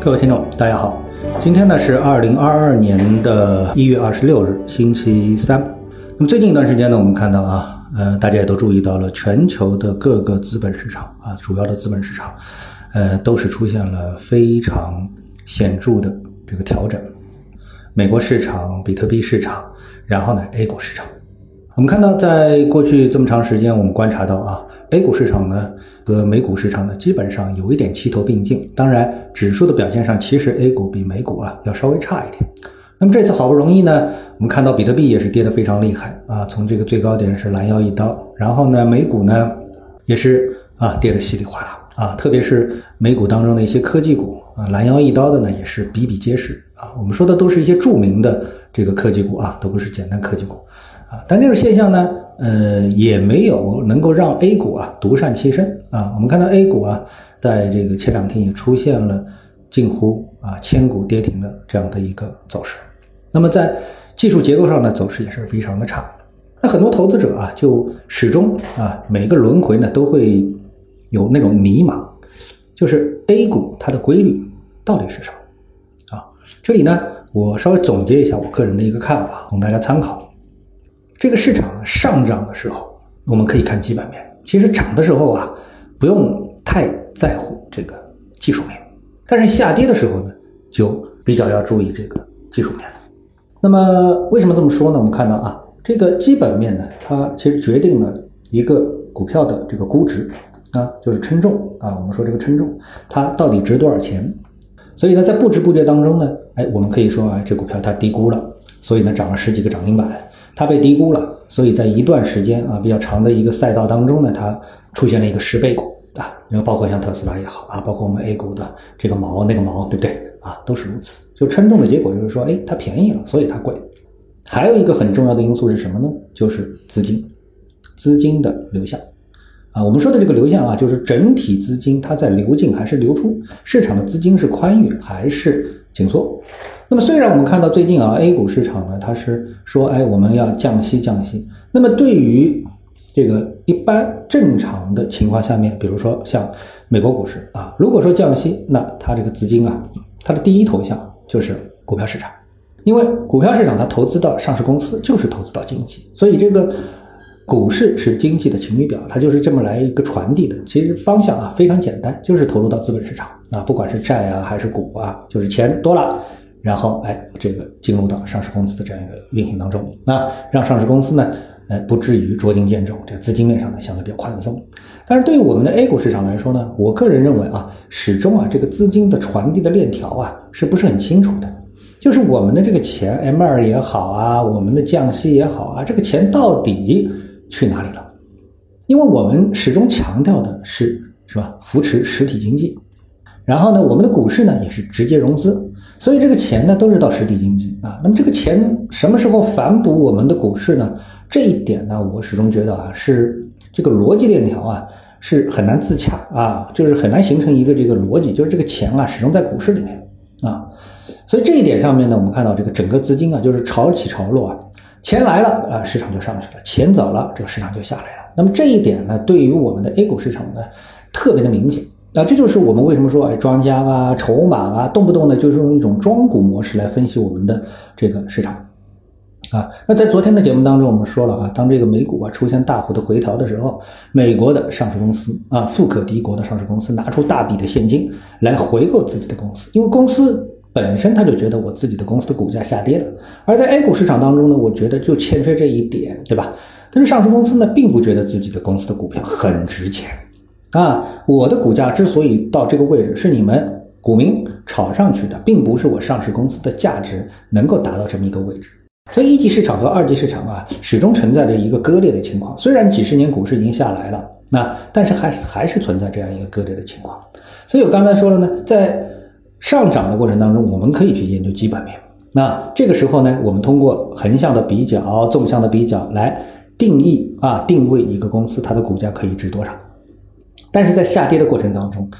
各位听众，大家好，今天呢是二零二二年的一月二十六日，星期三。那么最近一段时间呢，我们看到啊，呃，大家也都注意到了，全球的各个资本市场啊，主要的资本市场，呃，都是出现了非常显著的这个调整。美国市场、比特币市场，然后呢，A 股市场。我们看到，在过去这么长时间，我们观察到啊，A 股市场呢和美股市场呢，基本上有一点齐头并进。当然，指数的表现上，其实 A 股比美股啊要稍微差一点。那么这次好不容易呢，我们看到比特币也是跌得非常厉害啊，从这个最高点是拦腰一刀。然后呢，美股呢也是啊跌得稀里哗啦啊，特别是美股当中的一些科技股啊，拦腰一刀的呢也是比比皆是啊。我们说的都是一些著名的这个科技股啊，都不是简单科技股。啊，但这种现象呢，呃，也没有能够让 A 股啊独善其身啊。我们看到 A 股啊，在这个前两天也出现了近乎啊千股跌停的这样的一个走势。那么在技术结构上呢，走势也是非常的差。那很多投资者啊，就始终啊每个轮回呢都会有那种迷茫，就是 A 股它的规律到底是什么啊？这里呢，我稍微总结一下我个人的一个看法，供大家参考。这个市场上涨的时候，我们可以看基本面；其实涨的时候啊，不用太在乎这个技术面。但是下跌的时候呢，就比较要注意这个技术面了那么为什么这么说呢？我们看到啊，这个基本面呢，它其实决定了一个股票的这个估值啊，就是称重啊。我们说这个称重，它到底值多少钱？所以呢，在不知不觉当中呢，哎，我们可以说啊，这股票它低估了，所以呢，涨了十几个涨停板。它被低估了，所以在一段时间啊比较长的一个赛道当中呢，它出现了一个十倍股啊，因为包括像特斯拉也好啊，包括我们 A 股的这个毛那个毛，对不对啊？都是如此。就称重的结果就是说，哎，它便宜了，所以它贵。还有一个很重要的因素是什么呢？就是资金，资金的流向啊。我们说的这个流向啊，就是整体资金它在流进还是流出，市场的资金是宽裕还是紧缩。那么，虽然我们看到最近啊，A 股市场呢，它是说，哎，我们要降息降息。那么，对于这个一般正常的情况下面，比如说像美国股市啊，如果说降息，那它这个资金啊，它的第一投向就是股票市场，因为股票市场它投资到上市公司就是投资到经济，所以这个股市是经济的晴雨表，它就是这么来一个传递的。其实方向啊非常简单，就是投入到资本市场啊，不管是债啊还是股啊，就是钱多了。然后，哎，这个进入到上市公司的这样一个运行当中，那让上市公司呢，哎，不至于捉襟见肘，这个资金面上呢相对比较宽松。但是对于我们的 A 股市场来说呢，我个人认为啊，始终啊，这个资金的传递的链条啊，是不是很清楚的？就是我们的这个钱 M 二也好啊，我们的降息也好啊，这个钱到底去哪里了？因为我们始终强调的是，是吧？扶持实体经济。然后呢，我们的股市呢也是直接融资。所以这个钱呢都是到实体经济啊，那么这个钱什么时候反哺我们的股市呢？这一点呢，我始终觉得啊，是这个逻辑链条啊是很难自洽啊，就是很难形成一个这个逻辑，就是这个钱啊始终在股市里面啊。所以这一点上面呢，我们看到这个整个资金啊就是潮起潮落啊，钱来了啊市场就上去了，钱走了这个市场就下来了。那么这一点呢，对于我们的 A 股市场呢特别的明显。那这就是我们为什么说，哎，庄家啊、筹码啊，动不动呢就是用一种庄股模式来分析我们的这个市场，啊，那在昨天的节目当中，我们说了啊，当这个美股啊出现大幅的回调的时候，美国的上市公司啊，富可敌国的上市公司拿出大笔的现金来回购自己的公司，因为公司本身他就觉得我自己的公司的股价下跌了，而在 A 股市场当中呢，我觉得就欠缺这一点，对吧？但是上市公司呢，并不觉得自己的公司的股票很值钱。啊，我的股价之所以到这个位置，是你们股民炒上去的，并不是我上市公司的价值能够达到这么一个位置。所以一级市场和二级市场啊，始终存在着一个割裂的情况。虽然几十年股市已经下来了，那但是还还是存在这样一个割裂的情况。所以我刚才说了呢，在上涨的过程当中，我们可以去研究基本面。那这个时候呢，我们通过横向的比较、纵向的比较来定义啊，定位一个公司它的股价可以值多少。但是在下跌的过程当中，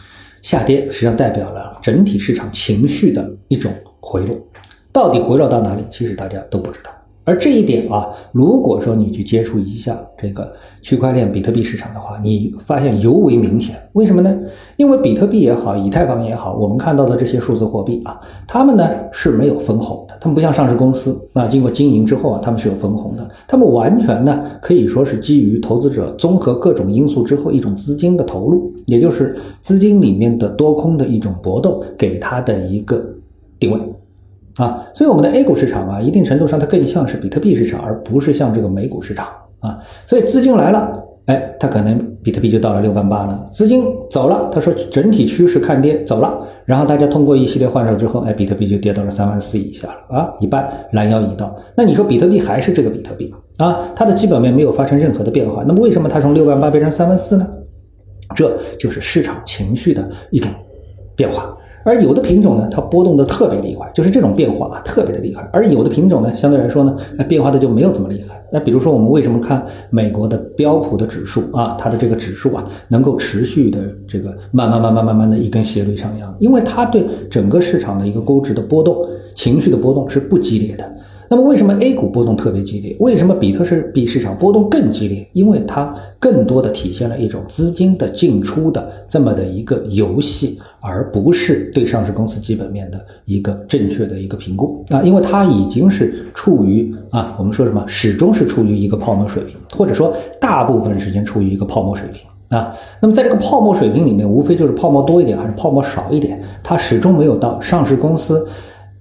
下跌实际上代表了整体市场情绪的一种回落，到底回落到哪里，其实大家都不知道。而这一点啊，如果说你去接触一下这个区块链比特币市场的话，你发现尤为明显。为什么呢？因为比特币也好，以太坊也好，我们看到的这些数字货币啊，它们呢是没有分红的，它们不像上市公司那，经过经营之后啊，它们是有分红的，它们完全呢可以说是基于投资者综合各种因素之后一种资金的投入，也就是资金里面的多空的一种搏斗给它的一个定位。啊，所以我们的 A 股市场啊，一定程度上它更像是比特币市场，而不是像这个美股市场啊。所以资金来了，哎，它可能比特币就到了六万八了；资金走了，他说整体趋势看跌走了，然后大家通过一系列换手之后，哎，比特币就跌到了三万四以下了啊，一半拦腰一刀。那你说比特币还是这个比特币啊？它的基本面没有发生任何的变化，那么为什么它从六万八变成三万四呢？这就是市场情绪的一种变化。而有的品种呢，它波动的特别厉害，就是这种变化啊，特别的厉害。而有的品种呢，相对来说呢，那变化的就没有这么厉害。那比如说，我们为什么看美国的标普的指数啊，它的这个指数啊，能够持续的这个慢慢慢慢慢慢的一根斜率上扬？因为它对整个市场的一个估值的波动、情绪的波动是不激烈的。那么为什么 A 股波动特别激烈？为什么比特币市场波动更激烈？因为它更多的体现了一种资金的进出的这么的一个游戏，而不是对上市公司基本面的一个正确的一个评估啊！因为它已经是处于啊，我们说什么，始终是处于一个泡沫水平，或者说大部分时间处于一个泡沫水平啊。那么在这个泡沫水平里面，无非就是泡沫多一点还是泡沫少一点，它始终没有到上市公司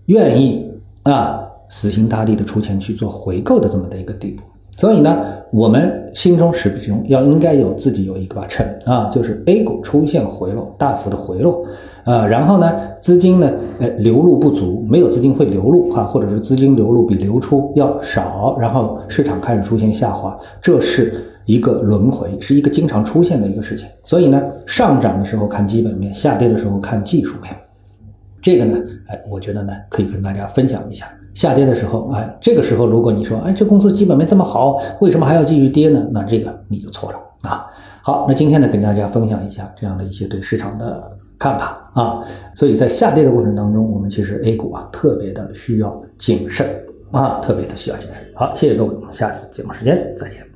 愿意啊。死心塌地的出钱去做回购的这么的一个地步，所以呢，我们心中始终要应该有自己有一个把秤啊，就是 A 股出现回落，大幅的回落，啊，然后呢，资金呢，呃，流入不足，没有资金会流入哈，或者是资金流入比流出要少，然后市场开始出现下滑，这是一个轮回，是一个经常出现的一个事情。所以呢，上涨的时候看基本面，下跌的时候看技术面，这个呢，哎，我觉得呢，可以跟大家分享一下。下跌的时候，哎，这个时候如果你说，哎，这公司基本面这么好，为什么还要继续跌呢？那这个你就错了啊。好，那今天呢，跟大家分享一下这样的一些对市场的看法啊。所以在下跌的过程当中，我们其实 A 股啊特别的需要谨慎啊，特别的需要谨慎。好，谢谢各位，我们下次节目时间再见。